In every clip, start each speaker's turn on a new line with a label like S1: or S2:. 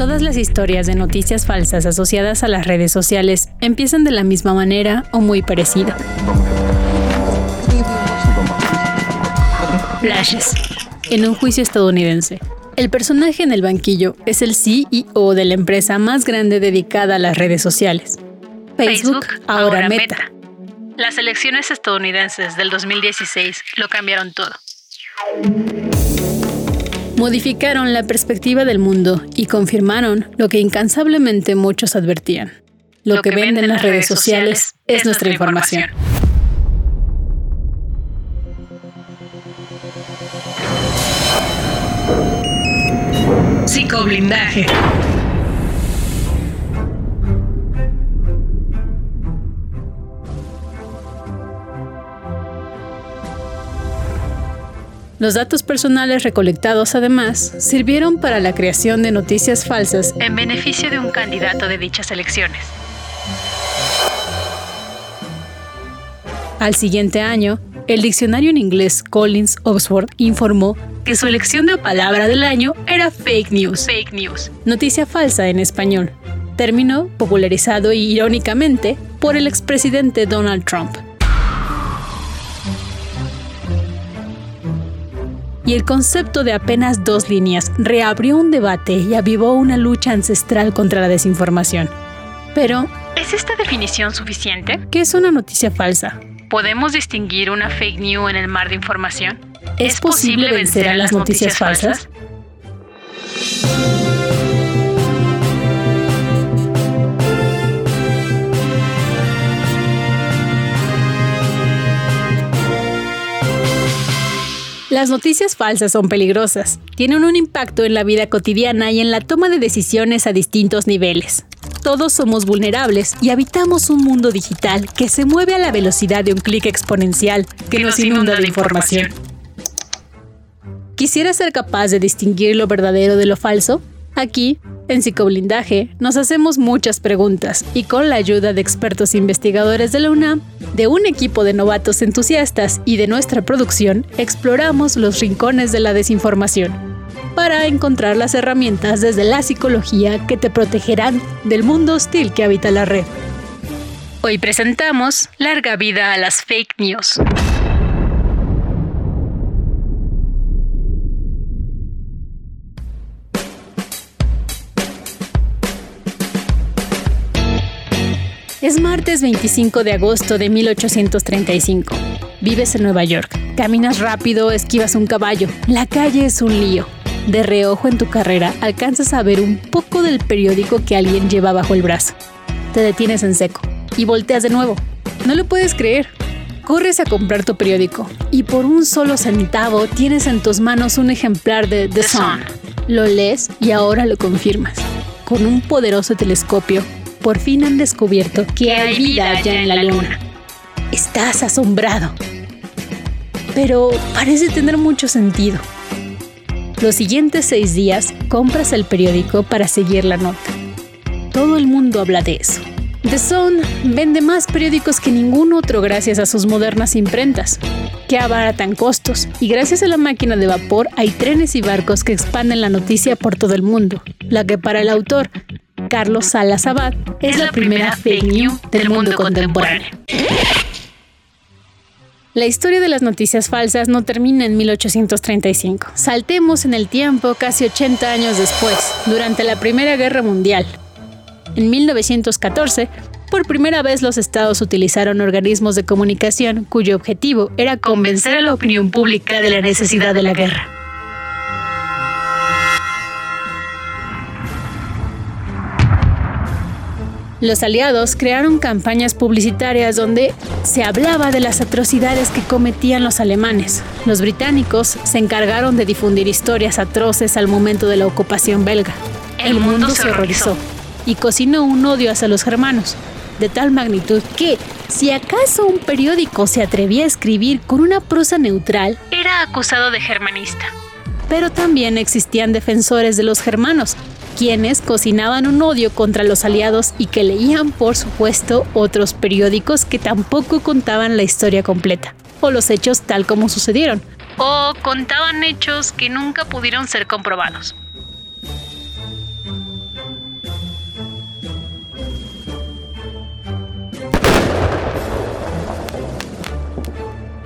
S1: Todas las historias de noticias falsas asociadas a las redes sociales empiezan de la misma manera o muy parecida. Flashes. En un juicio estadounidense, el personaje en el banquillo es el CEO de la empresa más grande dedicada a las redes sociales. Facebook, ahora, Meta. Las elecciones estadounidenses del 2016 lo cambiaron todo. Modificaron la perspectiva del mundo y confirmaron lo que incansablemente muchos advertían. Lo, que, venden las redes sociales es nuestra información. Psicoblindaje. Los datos personales recolectados además sirvieron para la creación de noticias falsas en beneficio de un candidato de dichas elecciones. Al siguiente año, el diccionario en inglés Collins Oxford informó que su elección de palabra del año era fake news. Fake news. Noticia falsa en español. Término popularizado irónicamente por el expresidente Donald Trump. Y el concepto de apenas dos líneas reabrió un debate y avivó una lucha ancestral contra la desinformación. Pero, ¿es esta definición suficiente? ¿Qué es una noticia falsa? ¿Podemos distinguir una fake news en el mar de información? ¿Es posible vencer a las noticias falsas? Las noticias falsas son peligrosas. Tienen un impacto en la vida cotidiana y en la toma de decisiones a distintos niveles. Todos somos vulnerables y habitamos un mundo digital que se mueve a la velocidad de un clic exponencial que, nos inunda de información. ¿Quisiera ser capaz de distinguir lo verdadero de lo falso? Aquí, en Psicoblindaje, nos hacemos muchas preguntas y con la ayuda de expertos investigadores de la UNAM, de un equipo de novatos entusiastas y de nuestra producción, exploramos los rincones de la desinformación para encontrar las herramientas desde la psicología que te protegerán del mundo hostil que habita la red. Hoy presentamos Larga vida a las fake news. Es martes 25 de agosto de 1835. Vives en Nueva York. Caminas rápido, esquivas un caballo. La calle es un lío. De reojo en tu carrera, alcanzas a ver un poco del periódico que alguien lleva bajo el brazo. Te detienes en seco y volteas de nuevo. No lo puedes creer. Corres a comprar tu periódico y por un solo centavo tienes en tus manos un ejemplar de The Sun. Lo lees y ahora lo confirmas. Con un poderoso telescopio, por fin han descubierto que hay vida allá en la luna. Estás asombrado. Pero parece tener mucho sentido. Los siguientes seis días compras el periódico para seguir la nota. Todo el mundo habla de eso. The Sun vende más periódicos que ningún otro gracias a sus modernas imprentas, que abaratan costos, y gracias a la máquina de vapor hay trenes y barcos que expanden la noticia por todo el mundo, la que para el autor, Carlos Salas Abad, es, la, primera, fake news del mundo contemporáneo. La historia de las noticias falsas no termina en 1835. Saltemos en el tiempo casi 80 años después, durante la Primera Guerra Mundial. En 1914, por primera vez los estados utilizaron organismos de comunicación cuyo objetivo era convencer a la opinión pública de la necesidad de la guerra. Los aliados crearon campañas publicitarias donde se hablaba de las atrocidades que cometían los alemanes. Los británicos se encargaron de difundir historias atroces al momento de la ocupación belga. El, mundo, se horrorizó y cocinó un odio hacia los germanos, de tal magnitud que, si acaso un periódico se atrevía a escribir con una prosa neutral, era acusado de germanista. Pero también existían defensores de los germanos, quienes cocinaban un odio contra los aliados y que leían, por supuesto, otros periódicos que tampoco contaban la historia completa o los hechos tal como sucedieron, o contaban hechos que nunca pudieron ser comprobados.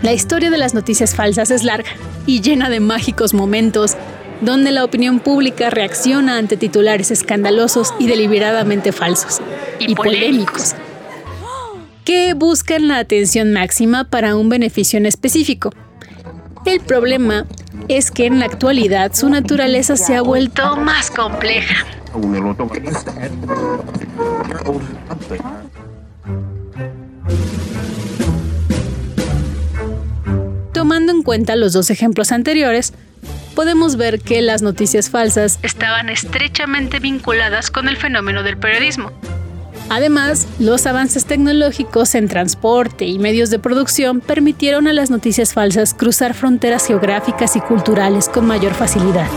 S1: La historia de las noticias falsas es larga y llena de mágicos momentos donde la opinión pública reacciona ante titulares escandalosos y deliberadamente falsos y, polémicos, que buscan la atención máxima para un beneficio en específico. El problema es que en la actualidad su naturaleza se ha vuelto más compleja. Tomando en cuenta los dos ejemplos anteriores, podemos ver que las noticias falsas estaban estrechamente vinculadas con el fenómeno del periodismo. Además, los avances tecnológicos en transporte y medios de producción permitieron a las noticias falsas cruzar fronteras geográficas y culturales con mayor facilidad.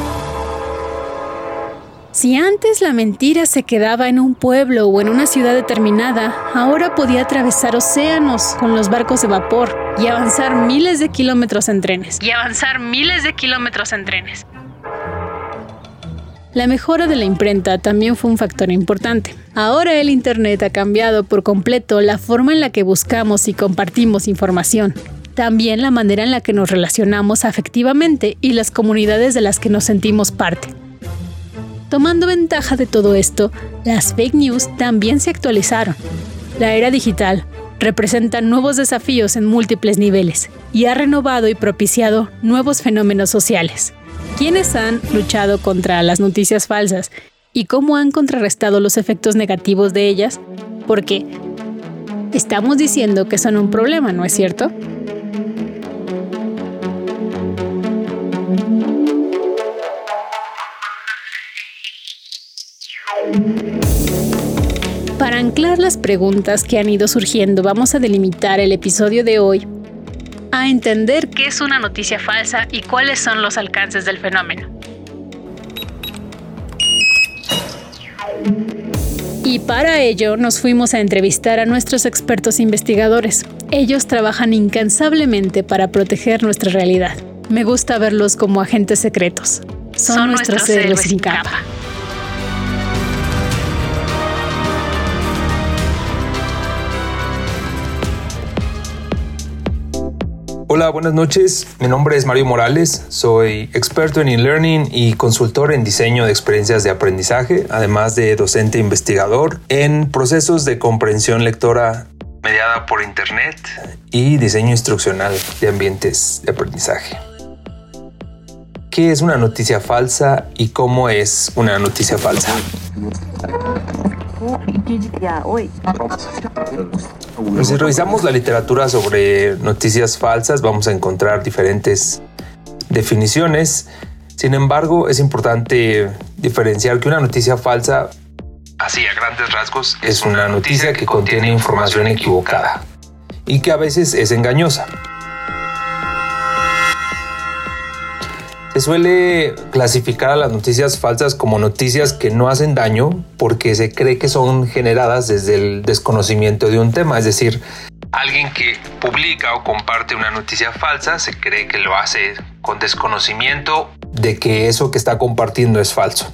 S1: Si antes la mentira se quedaba en un pueblo o en una ciudad determinada, ahora podía atravesar océanos con los barcos de vapor y avanzar miles de kilómetros en trenes. Y avanzar miles de kilómetros en trenes. La mejora de la imprenta también fue un factor importante. Ahora el Internet ha cambiado por completo la forma en la que buscamos y compartimos información. También la manera en la que nos relacionamos afectivamente y las comunidades de las que nos sentimos parte. Tomando ventaja de todo esto, las fake news también se actualizaron. La era digital representa nuevos desafíos en múltiples niveles y ha renovado y propiciado nuevos fenómenos sociales. ¿Quiénes han luchado contra las noticias falsas y cómo han contrarrestado los efectos negativos de ellas? Porque estamos diciendo que son un problema, ¿no es cierto? Para anclar las preguntas que han ido surgiendo, vamos a delimitar el episodio de hoy a entender qué es una noticia falsa y cuáles son los alcances del fenómeno. Y para ello nos fuimos a entrevistar a nuestros expertos investigadores. Ellos trabajan incansablemente para proteger nuestra realidad. Me gusta verlos como agentes secretos. Son, nuestros, héroes sin capa.
S2: Hola, buenas noches. Mi nombre es Mario Morales. Soy experto en e-learning y consultor en diseño de experiencias de aprendizaje, además de docente investigador en procesos de comprensión lectora mediada por Internet y diseño instruccional de ambientes de aprendizaje. ¿Qué es una noticia falsa y cómo es una noticia falsa? Pues si revisamos la literatura sobre noticias falsas, vamos a encontrar diferentes definiciones. Sin embargo, es importante diferenciar que una noticia falsa, así a grandes rasgos, es una noticia que contiene información equivocada y que a veces es engañosa. Se suele clasificar a las noticias falsas como noticias que no hacen daño porque se cree que son generadas desde el desconocimiento de un tema, es decir, alguien que publica o comparte una noticia falsa se cree que lo hace con desconocimiento de que eso que está compartiendo es falso.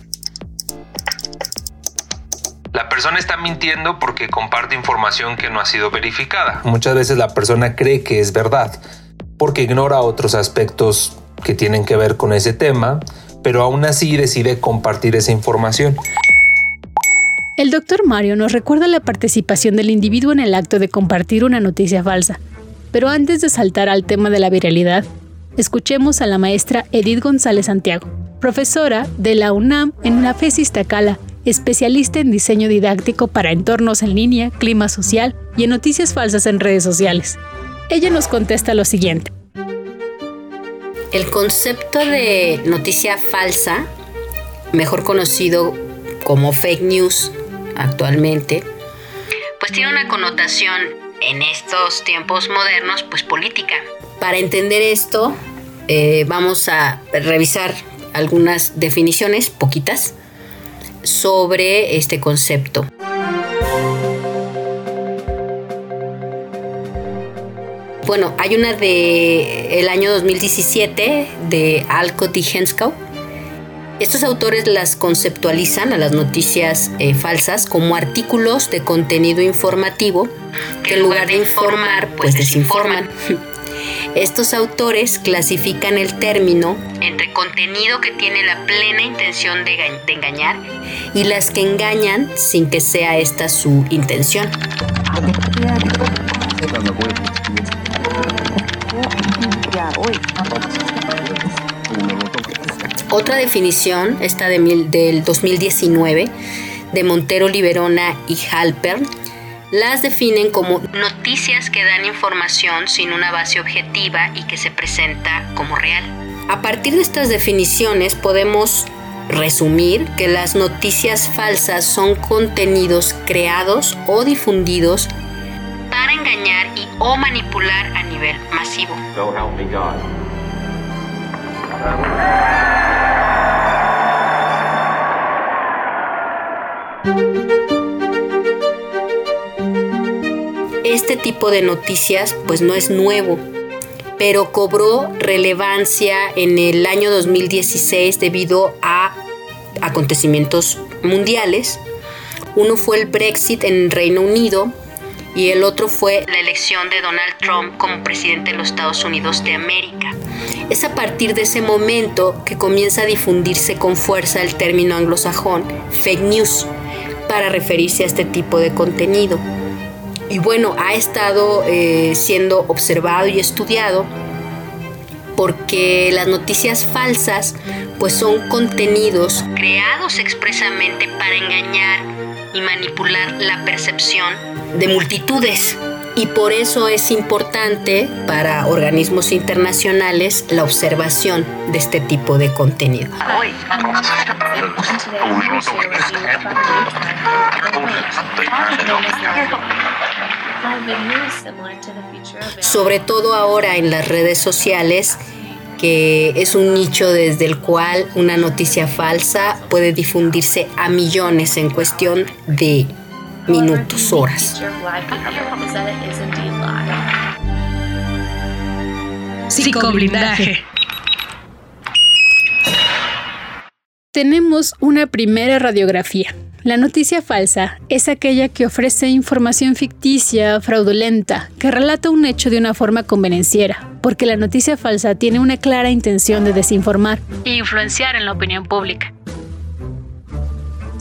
S2: La persona está mintiendo porque comparte información que no ha sido verificada. Muchas veces la persona cree que es verdad porque ignora otros aspectos que tienen que ver con ese tema, pero aún así decide compartir esa información.
S1: El doctor Mario nos recuerda la participación del individuo en el acto de compartir una noticia falsa. Pero antes de saltar al tema de la viralidad, escuchemos a la maestra Edith González Santiago, profesora de la UNAM en una FES Tacala, especialista en diseño didáctico para entornos en línea, clima social y en noticias falsas en redes sociales. Ella nos contesta lo siguiente.
S3: El concepto de noticia falsa, mejor conocido como fake news actualmente, pues tiene una connotación en estos tiempos modernos, pues política. Para entender esto, eh, vamos a revisar algunas definiciones, poquitas, sobre este concepto. Bueno, hay una de el año 2017 de Alcott y Henskow. Estos autores las conceptualizan a las noticias eh, falsas como artículos de contenido informativo que en lugar de informar, pues desinforman. Estos autores clasifican el término entre contenido que tiene la plena intención de, engañar y las que engañan sin que sea esta su intención. Otra definición, esta del 2019, de Montero Liberona y Halpern, las definen como noticias que dan información sin una base objetiva y que se presenta como real. A partir de estas definiciones podemos resumir que las noticias falsas son contenidos creados o difundidos para engañar y o manipular a nivel masivo. Este tipo de noticias pues no es nuevo, pero cobró relevancia en el año 2016 debido a acontecimientos mundiales. Uno fue el Brexit en Reino Unido y el otro fue la elección de Donald Trump como presidente de los Estados Unidos de América. Es a partir de ese momento que comienza a difundirse con fuerza el término anglosajón fake news para referirse a este tipo de contenido. Y bueno, ha estado eh, siendo observado y estudiado porque las noticias falsas pues son contenidos creados expresamente para engañar y manipular la percepción de multitudes. Y por eso es importante para organismos internacionales la observación de este tipo de contenido. Sobre todo ahora en las redes sociales, que es un nicho desde el cual una noticia falsa puede difundirse a millones en cuestión de minutos, horas.
S1: Psicoblindaje. Tenemos una primera radiografía. La noticia falsa es aquella que ofrece información ficticia, fraudulenta, que relata un hecho de una forma convenenciera, porque la noticia falsa tiene una clara intención de desinformar e influenciar en la opinión pública.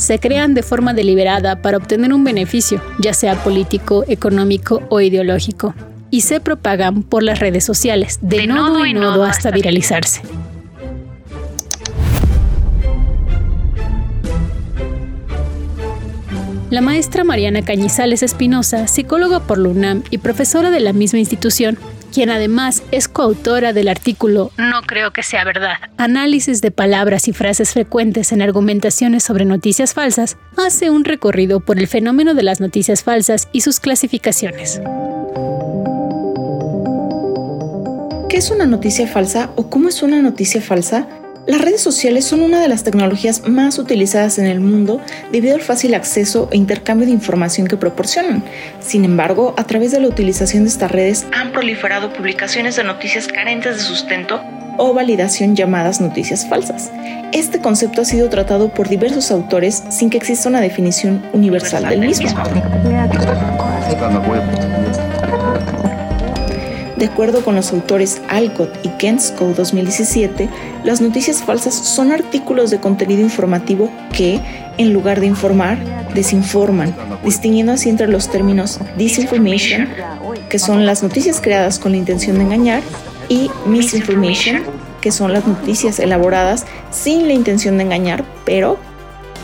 S1: Se crean de forma deliberada para obtener un beneficio, ya sea político, económico o ideológico, y se propagan por las redes sociales, de, nodo en nodo hasta viralizarse. La maestra Mariana Cañizales Espinosa, psicóloga por la UNAM y profesora de la misma institución, quien además es coautora del artículo No creo que sea verdad, análisis de palabras y frases frecuentes en argumentaciones sobre noticias falsas, hace un recorrido por el fenómeno de las noticias falsas y sus clasificaciones.
S4: ¿Qué es una noticia falsa o cómo es una noticia falsa? Las redes sociales son una de las tecnologías más utilizadas en el mundo debido al fácil acceso e intercambio de información que proporcionan. Sin embargo, a través de la utilización de estas redes han proliferado publicaciones de noticias carentes de sustento o validación llamadas noticias falsas. Este concepto ha sido tratado por diversos autores sin que exista una definición universal del mismo. De acuerdo con los autores Alcott y Kensko 2017, las noticias falsas son artículos de contenido informativo que, en lugar de informar, desinforman, distinguiendo así entre los términos disinformation, que son las noticias creadas con la intención de engañar, y misinformation, que son las noticias elaboradas sin la intención de engañar, pero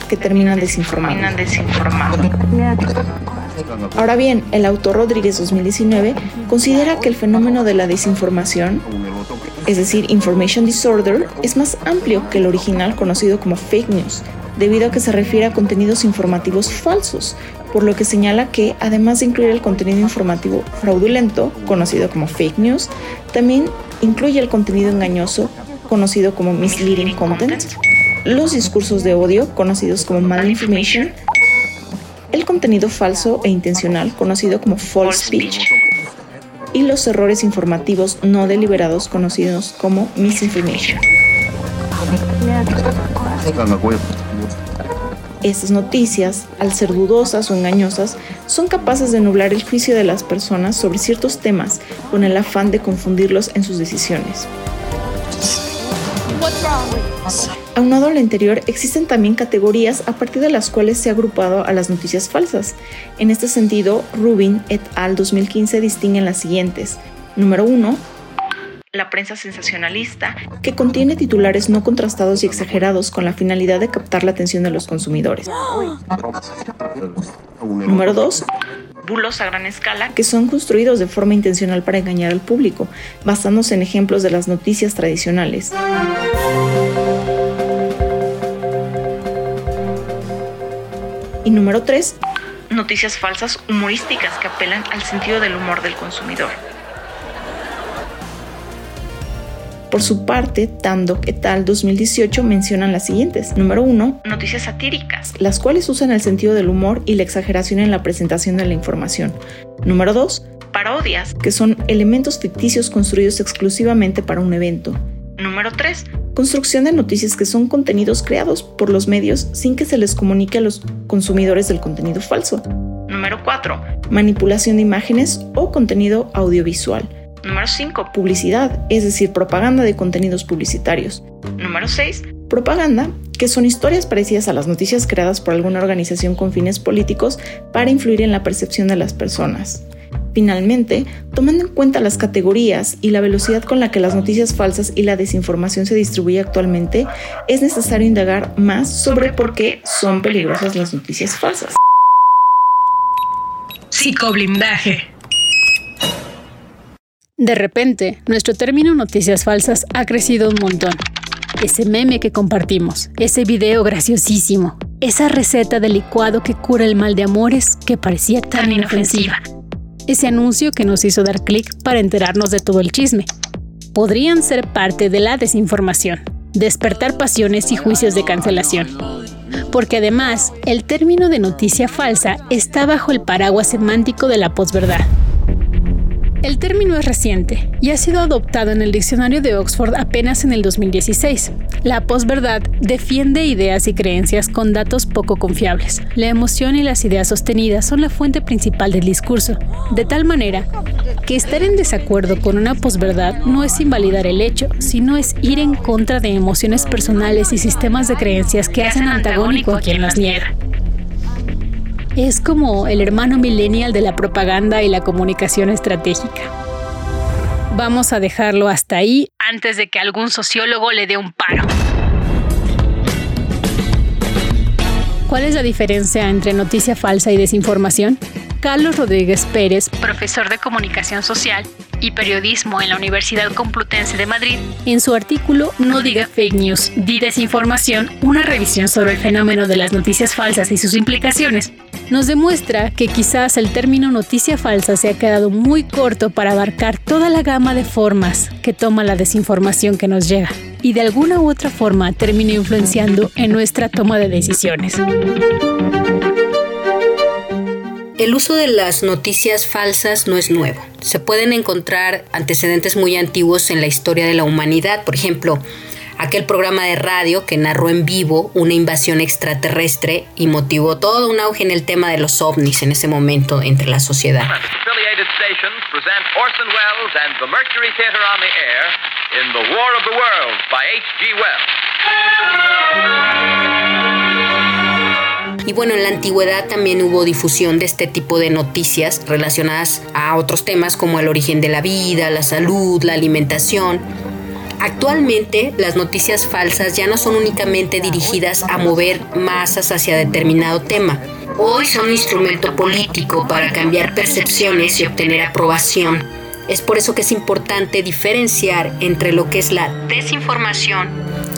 S4: que terminan desinformando. Ahora bien, el autor Rodríguez 2019 considera que el fenómeno de la desinformación, es decir, information disorder, es más amplio que el original conocido como fake news, debido a que se refiere a contenidos informativos falsos, por lo que señala que, además de incluir el contenido informativo fraudulento, conocido como fake news, también incluye el contenido engañoso, conocido como misleading content, los discursos de odio, conocidos como malinformation, el contenido falso e intencional, conocido como false speech, y los errores informativos no deliberados, conocidos como misinformation. Estas noticias, al ser dudosas o engañosas, son capaces de nublar el juicio de las personas sobre ciertos temas con el afán de confundirlos en sus decisiones. Aunado a lo anterior, existen también categorías a partir de las cuales se ha agrupado a las noticias falsas. En este sentido, Rubin et al. 2015 distinguen las siguientes. Número 1. La prensa sensacionalista, que contiene titulares no contrastados y exagerados con la finalidad de captar la atención de los consumidores. Número 2 bulos a gran escala que son construidos de forma intencional para engañar al público, basándose en ejemplos de las noticias tradicionales. Y número 3, noticias falsas humorísticas que apelan al sentido del humor del consumidor. Por su parte, Tandock et al. 2018 mencionan las siguientes. Número 1. Noticias satíricas, las cuales usan el sentido del humor y la exageración en la presentación de la información. Número 2. Parodias, que son elementos ficticios construidos exclusivamente para un evento. Número 3. Construcción de noticias que son contenidos creados por los medios sin que se les comunique a los consumidores del contenido falso. Número 4. Manipulación de imágenes o contenido audiovisual. Número 5. Publicidad, es decir, propaganda de contenidos publicitarios. Número 6. Propaganda, que son historias parecidas a las noticias creadas por alguna organización con fines políticos para influir en la percepción de las personas. Finalmente, tomando en cuenta las categorías y la velocidad con la que las noticias falsas y la desinformación se distribuye actualmente, es necesario indagar más sobre por qué son peligrosas las noticias falsas.
S1: Psicoblindaje. De repente, nuestro término noticias falsas ha crecido un montón. Ese meme que compartimos, ese video graciosísimo, esa receta de licuado que cura el mal de amores que parecía tan inofensiva, ese anuncio que nos hizo dar clic para enterarnos de todo el chisme. Podrían ser parte de la desinformación, despertar pasiones y juicios de cancelación. Porque además, el término de noticia falsa está bajo el paraguas semántico de la posverdad el término es reciente y ha sido adoptado en el diccionario de Oxford apenas en el 2016. La posverdad defiende ideas y creencias con datos poco confiables. La emoción y las ideas sostenidas son la fuente principal del discurso, de tal manera que estar en desacuerdo con una posverdad no es invalidar el hecho, sino es ir en contra de emociones personales y sistemas de creencias que hacen antagónico a quien las niega. Es como el hermano millennial de la propaganda y la comunicación estratégica. Vamos a dejarlo hasta ahí antes de que algún sociólogo le dé un paro. ¿Cuál es la diferencia entre noticia falsa y desinformación? Carlos Rodríguez Pérez, profesor de comunicación social y periodismo en la Universidad Complutense de Madrid, en su artículo No diga fake news, di desinformación, una revisión sobre el fenómeno de las noticias falsas y sus implicaciones, nos demuestra que quizás el término noticia falsa se ha quedado muy corto para abarcar toda la gama de formas que toma la desinformación que nos llega y de alguna u otra forma termina influenciando en nuestra toma de decisiones.
S3: El uso de las noticias falsas no es nuevo. Se pueden encontrar antecedentes muy antiguos en la historia de la humanidad. Por ejemplo, aquel programa de radio que narró en vivo una invasión extraterrestre y motivó todo un auge en el tema de los ovnis en ese momento entre la sociedad. Y bueno, en la antigüedad también hubo difusión de este tipo de noticias relacionadas a otros temas como el origen de la vida, la salud, la alimentación. Actualmente las noticias falsas ya no son únicamente dirigidas a mover masas hacia determinado tema. Hoy son un instrumento político para cambiar percepciones y obtener aprobación. Es por eso que es importante diferenciar entre lo que es la desinformación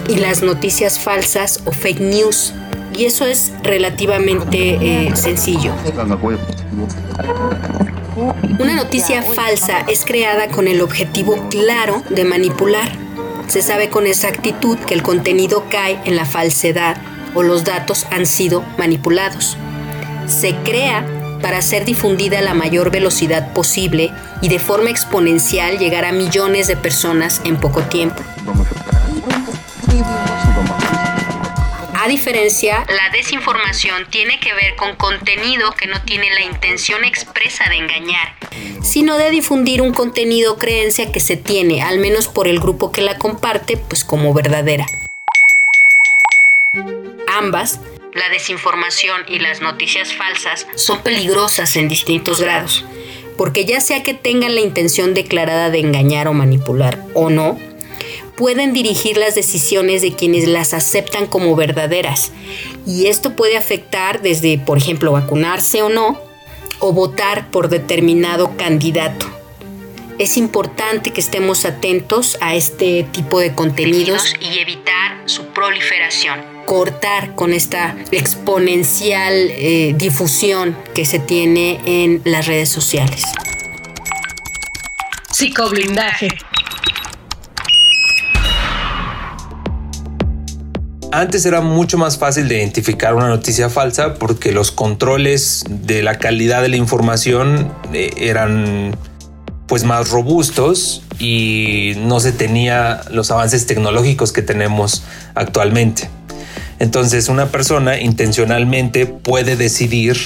S3: y las noticias falsas o fake news. Y eso es relativamente eh, sencillo. Una noticia falsa es creada con el objetivo claro de manipular se sabe con exactitud que el contenido cae en la falsedad o los datos han sido manipulados. Se crea para ser difundida a la mayor velocidad posible y de forma exponencial llegar a millones de personas en poco tiempo. A diferencia, la desinformación tiene que ver con contenido que no tiene la intención expresa de engañar, sino de difundir un contenido o creencia que se tiene, al menos por el grupo que la comparte, pues como verdadera. Ambas, la desinformación y las noticias falsas, son peligrosas en distintos grados, porque ya sea que tengan la intención declarada de engañar o manipular o no, pueden dirigir las decisiones de quienes las aceptan como verdaderas. Y esto puede afectar desde, por ejemplo, vacunarse o no, o votar por determinado candidato. Es importante que estemos atentos a este tipo de contenidos y evitar su proliferación. Cortar con esta exponencial eh, difusión que se tiene en las redes sociales.
S1: Psicoblindaje.
S2: Antes era mucho más fácil de identificar una noticia falsa porque los controles de la calidad de la información eh, eran pues más robustos y no se tenía los avances tecnológicos que tenemos actualmente. Entonces una persona intencionalmente puede decidir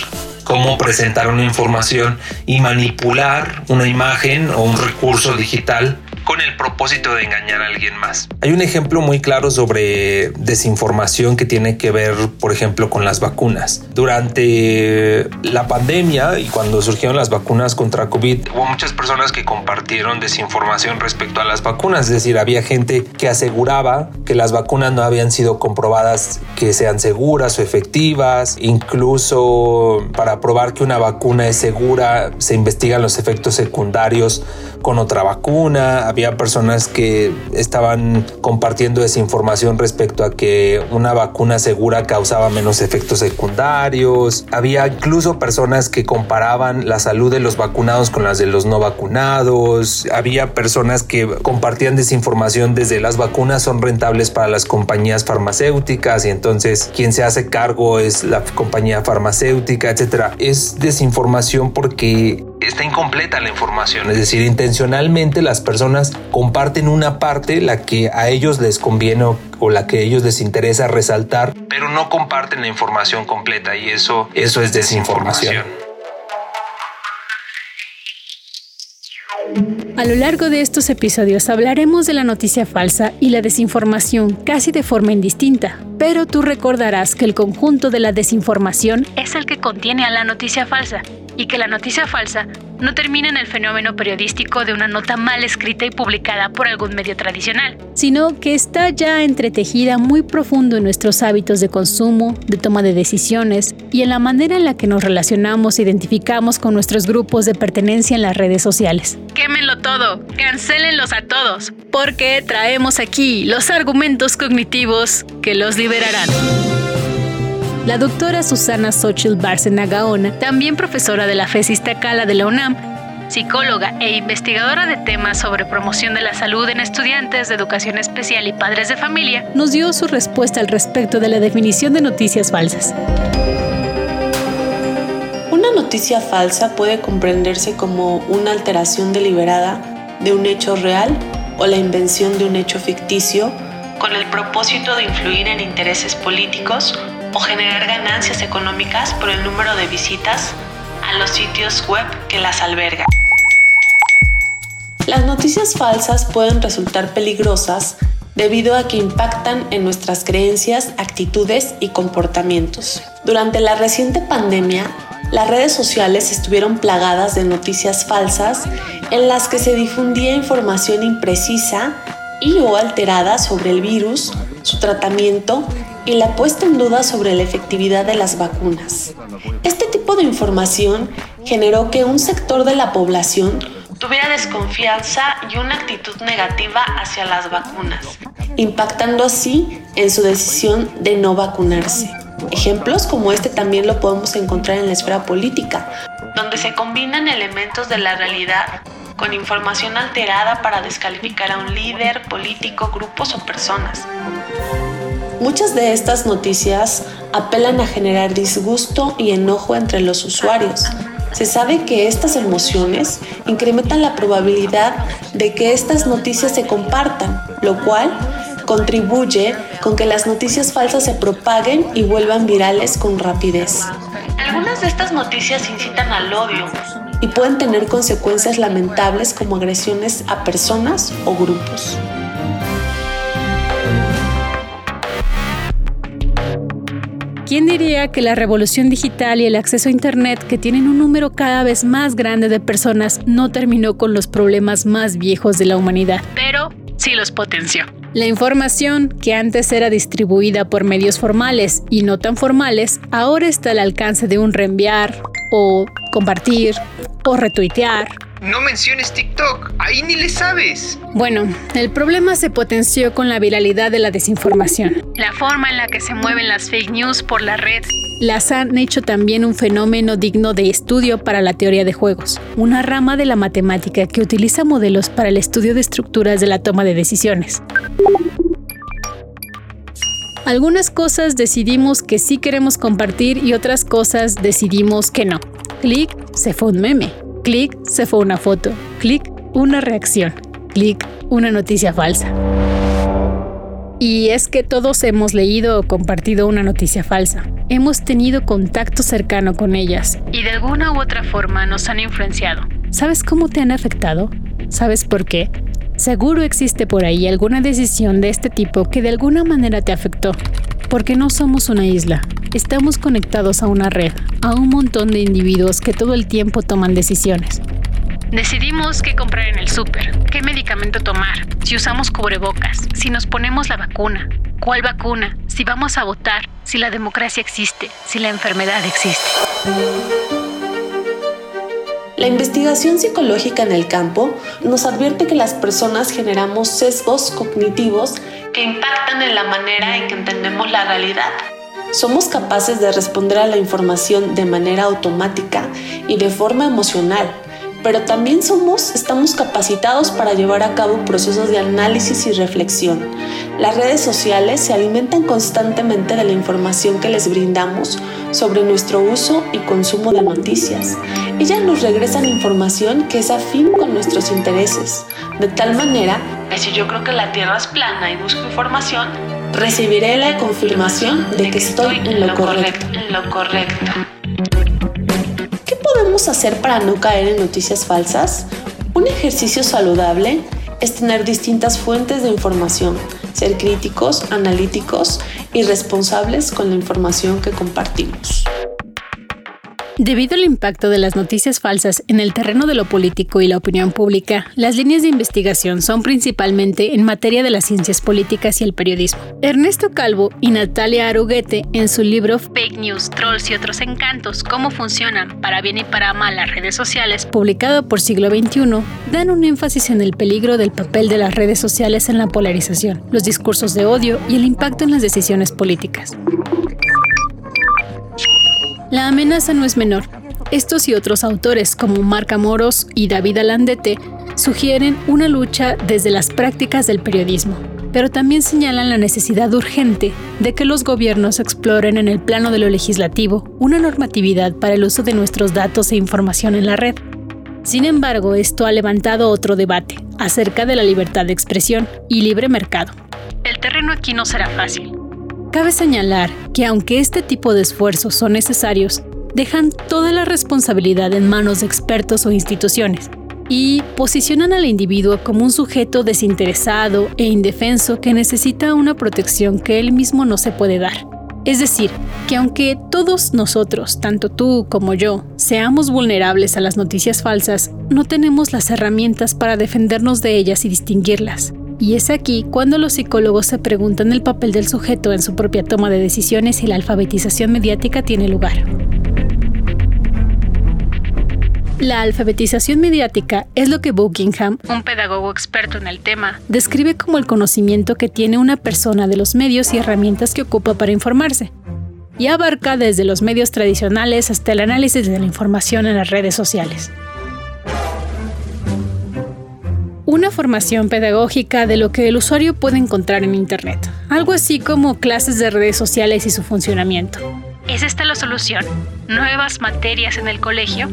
S2: cómo presentar una información y manipular una imagen o un recurso digital con el propósito de engañar a alguien más. Hay un ejemplo muy claro sobre desinformación que tiene que ver, por ejemplo, con las vacunas. Durante la pandemia y cuando surgieron las vacunas contra COVID, hubo muchas personas que compartieron desinformación respecto a las vacunas, es decir, había gente que aseguraba que las vacunas no habían sido comprobadas que sean seguras o efectivas, incluso para probar que una vacuna es segura se investigan los efectos secundarios con otra vacuna, había personas que estaban compartiendo desinformación respecto a que una vacuna segura causaba menos efectos secundarios. Había incluso personas que comparaban la salud de los vacunados con las de los no vacunados. Había personas que compartían desinformación desde las vacunas son rentables para las compañías farmacéuticas y entonces quien se hace cargo es la compañía farmacéutica, etcétera. Es desinformación porque está incompleta la información, es decir, intencionalmente las personas comparten una parte, la que a ellos les conviene o, la que a ellos les interesa resaltar, pero no comparten la información completa y eso, eso es desinformación.
S1: A lo largo de estos episodios hablaremos de la noticia falsa y la desinformación casi de forma indistinta, pero tú recordarás que el conjunto de la desinformación es el que contiene a la noticia falsa y que la noticia falsa no termina en el fenómeno periodístico de una nota mal escrita y publicada por algún medio tradicional, sino que está ya entretejida muy profundo en nuestros hábitos de consumo, de toma de decisiones y en la manera en la que nos relacionamos e identificamos con nuestros grupos de pertenencia en las redes sociales. Quémenlo todo, cancélenlos a todos, porque traemos aquí los argumentos cognitivos que los liberarán. La doctora Susana Xochitl Bárcena Gaona, también profesora de la FES Cala de la UNAM, psicóloga e investigadora de temas sobre promoción de la salud en estudiantes de educación especial y padres de familia, nos dio su respuesta al respecto de la definición de noticias falsas.
S5: Una noticia falsa puede comprenderse como una alteración deliberada de un hecho real o la invención de un hecho ficticio con el propósito de influir en intereses políticos o generar ganancias económicas por el número de visitas a los sitios web que las albergan. Las noticias falsas pueden resultar peligrosas debido a que impactan en nuestras creencias, actitudes y comportamientos. Durante la reciente pandemia, las redes sociales estuvieron plagadas de noticias falsas en las que se difundía información imprecisa y o alterada sobre el virus, su tratamiento y la puesta en duda sobre la efectividad de las vacunas. Este tipo de información generó que un sector de la población tuviera desconfianza y una actitud negativa hacia las vacunas, impactando así en su decisión de no vacunarse. Ejemplos como este también lo podemos encontrar en la esfera política, donde se combinan elementos de la realidad con información alterada para descalificar a un líder, político, grupos o personas. Muchas de estas noticias apelan a generar disgusto y enojo entre los usuarios. Se sabe que estas emociones incrementan la probabilidad de que estas noticias se compartan, lo cual contribuye con que las noticias falsas se propaguen y vuelvan virales con rapidez. Algunas de estas noticias incitan al odio y pueden tener consecuencias lamentables como agresiones a personas o grupos.
S1: ¿Quién diría que la revolución digital y el acceso a Internet, que tienen un número cada vez más grande de personas, no terminó con los problemas más viejos de la humanidad? Pero sí los potenció. La información, que antes era distribuida por medios formales y no tan formales, ahora está al alcance de un reenviar o compartir o retuitear
S2: no menciones TikTok, ahí ni le sabes.
S1: Bueno, el problema se potenció con la viralidad de la desinformación. La forma en la que se mueven las fake news por la red las han hecho también un fenómeno digno de estudio para la teoría de juegos, una rama de la matemática que utiliza modelos para el estudio de estructuras de la toma de decisiones. Algunas cosas decidimos que sí queremos compartir y otras cosas decidimos que no. Clic, se fue un meme. Clic, se fue una foto. Clic, una reacción. Clic, una noticia falsa. Y es que todos hemos leído o compartido una noticia falsa. Hemos tenido contacto cercano con ellas y de alguna u otra forma nos han influenciado. ¿Sabes cómo te han afectado? ¿Sabes por qué? Seguro existe por ahí alguna decisión de este tipo que de alguna manera te afectó. Porque no somos una isla, estamos conectados a una red, a un montón de individuos que todo el tiempo toman decisiones. Decidimos qué comprar en el súper, qué medicamento tomar, si usamos cubrebocas, si nos ponemos la vacuna, cuál vacuna, si vamos a votar, si la democracia existe, si la enfermedad existe.
S5: La investigación psicológica en el campo nos advierte que las personas generamos sesgos cognitivos que impactan en la manera en que entendemos la realidad. Somos capaces de responder a la información de manera automática y de forma emocional, pero también somos, estamos capacitados para llevar a cabo procesos de análisis y reflexión. Las redes sociales se alimentan constantemente de la información que les brindamos sobre nuestro uso y consumo de noticias. Ellas nos regresan información que es afín con nuestros intereses, de tal manera que si yo creo que la Tierra es plana y busco información, recibiré la confirmación de que estoy en lo correcto. En lo correcto. ¿Qué podemos hacer para no caer en noticias falsas? Un ejercicio saludable es tener distintas fuentes de información, ser críticos, analíticos y responsables con la información que compartimos.
S1: Debido al impacto de las noticias falsas en el terreno de lo político y la opinión pública, las líneas de investigación son principalmente en materia de las ciencias políticas y el periodismo. Ernesto Calvo y Natalia Aruguete, en su libro Fake News, Trolls y otros encantos, cómo funcionan para bien y para mal las redes sociales, publicado por Siglo XXI, dan un énfasis en el peligro del papel de las redes sociales en la polarización, los discursos de odio y el impacto en las decisiones políticas. La amenaza no es menor. Estos y otros autores, como Marca Moros y David Alandete, sugieren una lucha desde las prácticas del periodismo, pero también señalan la necesidad urgente de que los gobiernos exploren en el plano de lo legislativo una normatividad para el uso de nuestros datos e información en la red. Sin embargo, esto ha levantado otro debate acerca de la libertad de expresión y libre mercado. El terreno aquí no será fácil, Cabe señalar que aunque este tipo de esfuerzos son necesarios, dejan toda la responsabilidad en manos de expertos o instituciones y posicionan al individuo como un sujeto desinteresado e indefenso que necesita una protección que él mismo no se puede dar. Es decir, que aunque todos nosotros, tanto tú como yo, seamos vulnerables a las noticias falsas, no tenemos las herramientas para defendernos de ellas y distinguirlas. Y es aquí cuando los psicólogos se preguntan el papel del sujeto en su propia toma de decisiones y la alfabetización mediática tiene lugar. La alfabetización mediática es lo que Buckingham, un pedagogo experto en el tema, describe como el conocimiento que tiene una persona de los medios y herramientas que ocupa para informarse, y abarca desde los medios tradicionales hasta el análisis de la información en las redes sociales. Una formación pedagógica de lo que el usuario puede encontrar en Internet, algo así como clases de redes sociales y su funcionamiento. ¿Es esta la solución? ¿Nuevas materias en el colegio?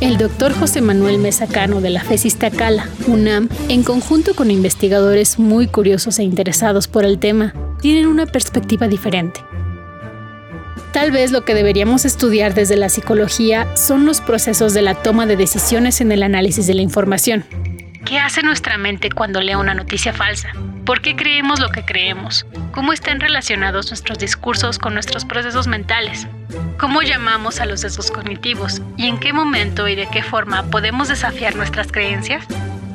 S1: El doctor José Manuel Mesacano de la FES Iztacala, UNAM, en conjunto con investigadores muy curiosos e interesados por el tema, tienen una perspectiva diferente. Tal vez lo que deberíamos estudiar desde la psicología son los procesos de la toma de decisiones en el análisis de la información. ¿Qué hace nuestra mente cuando lee una noticia falsa? ¿Por qué creemos lo que creemos? ¿Cómo están relacionados nuestros discursos con nuestros procesos mentales? ¿Cómo llamamos a los sesgos cognitivos? ¿Y en qué momento y de qué forma podemos desafiar nuestras creencias?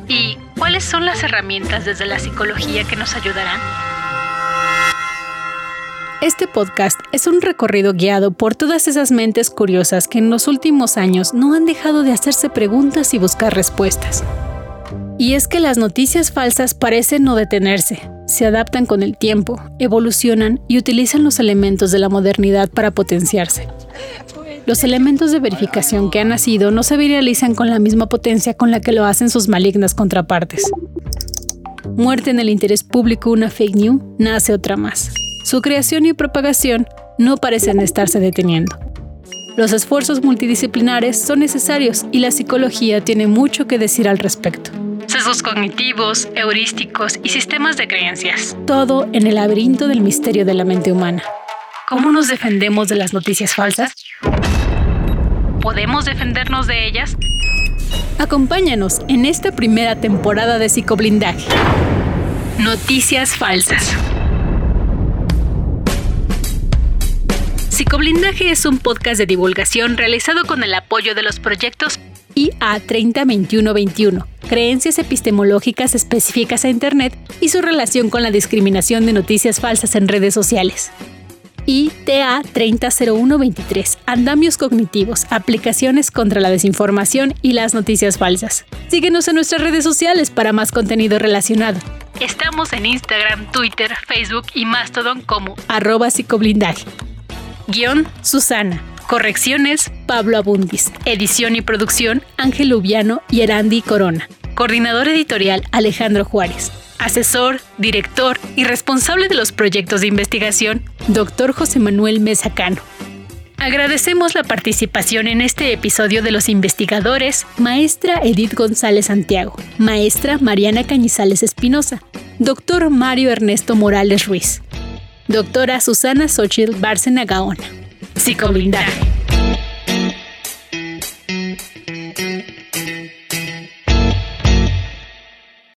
S1: ¿Y cuáles son las herramientas desde la psicología que nos ayudarán? Este podcast es un recorrido guiado por todas esas mentes curiosas que en los últimos años no han dejado de hacerse preguntas y buscar respuestas. Y es que las noticias falsas parecen no detenerse, se adaptan con el tiempo, evolucionan y utilizan los elementos de la modernidad para potenciarse. Los elementos de verificación que han nacido no se viralizan con la misma potencia con la que lo hacen sus malignas contrapartes. Muerte en el interés público una fake news, nace otra más su creación y propagación no parecen estarse deteniendo. Los esfuerzos multidisciplinares son necesarios y la psicología tiene mucho que decir al respecto. Sesgos cognitivos, heurísticos y sistemas de creencias. Todo en el laberinto del misterio de la mente humana. ¿Cómo nos defendemos de las noticias falsas? ¿Podemos defendernos de ellas? Acompáñanos en esta primera temporada de Psicoblindaje. Noticias falsas. Psicoblindaje es un podcast de divulgación realizado con el apoyo de los proyectos IA 302121, creencias epistemológicas específicas a Internet y su relación con la discriminación de noticias falsas en redes sociales. ITA 300123, andamios cognitivos, aplicaciones contra la desinformación y las noticias falsas. Síguenos en nuestras redes sociales para más contenido relacionado. Estamos en Instagram, Twitter, Facebook y Mastodon como arroba psicoblindaje. Guión, Susana. Correcciones, Pablo Abundis. Edición y producción, Ángel Lubiano y Erandi Corona. Coordinador editorial, Alejandro Juárez. Asesor, director y responsable de los proyectos de investigación, Dr. José Manuel Mesacano. Agradecemos la participación en este episodio de los investigadores Maestra Edith González Santiago, Maestra Mariana Cañizales Espinosa, Doctor Mario Ernesto Morales Ruiz, Doctora Susana Xochitl Bárcena Gaona. Psicoblindaje.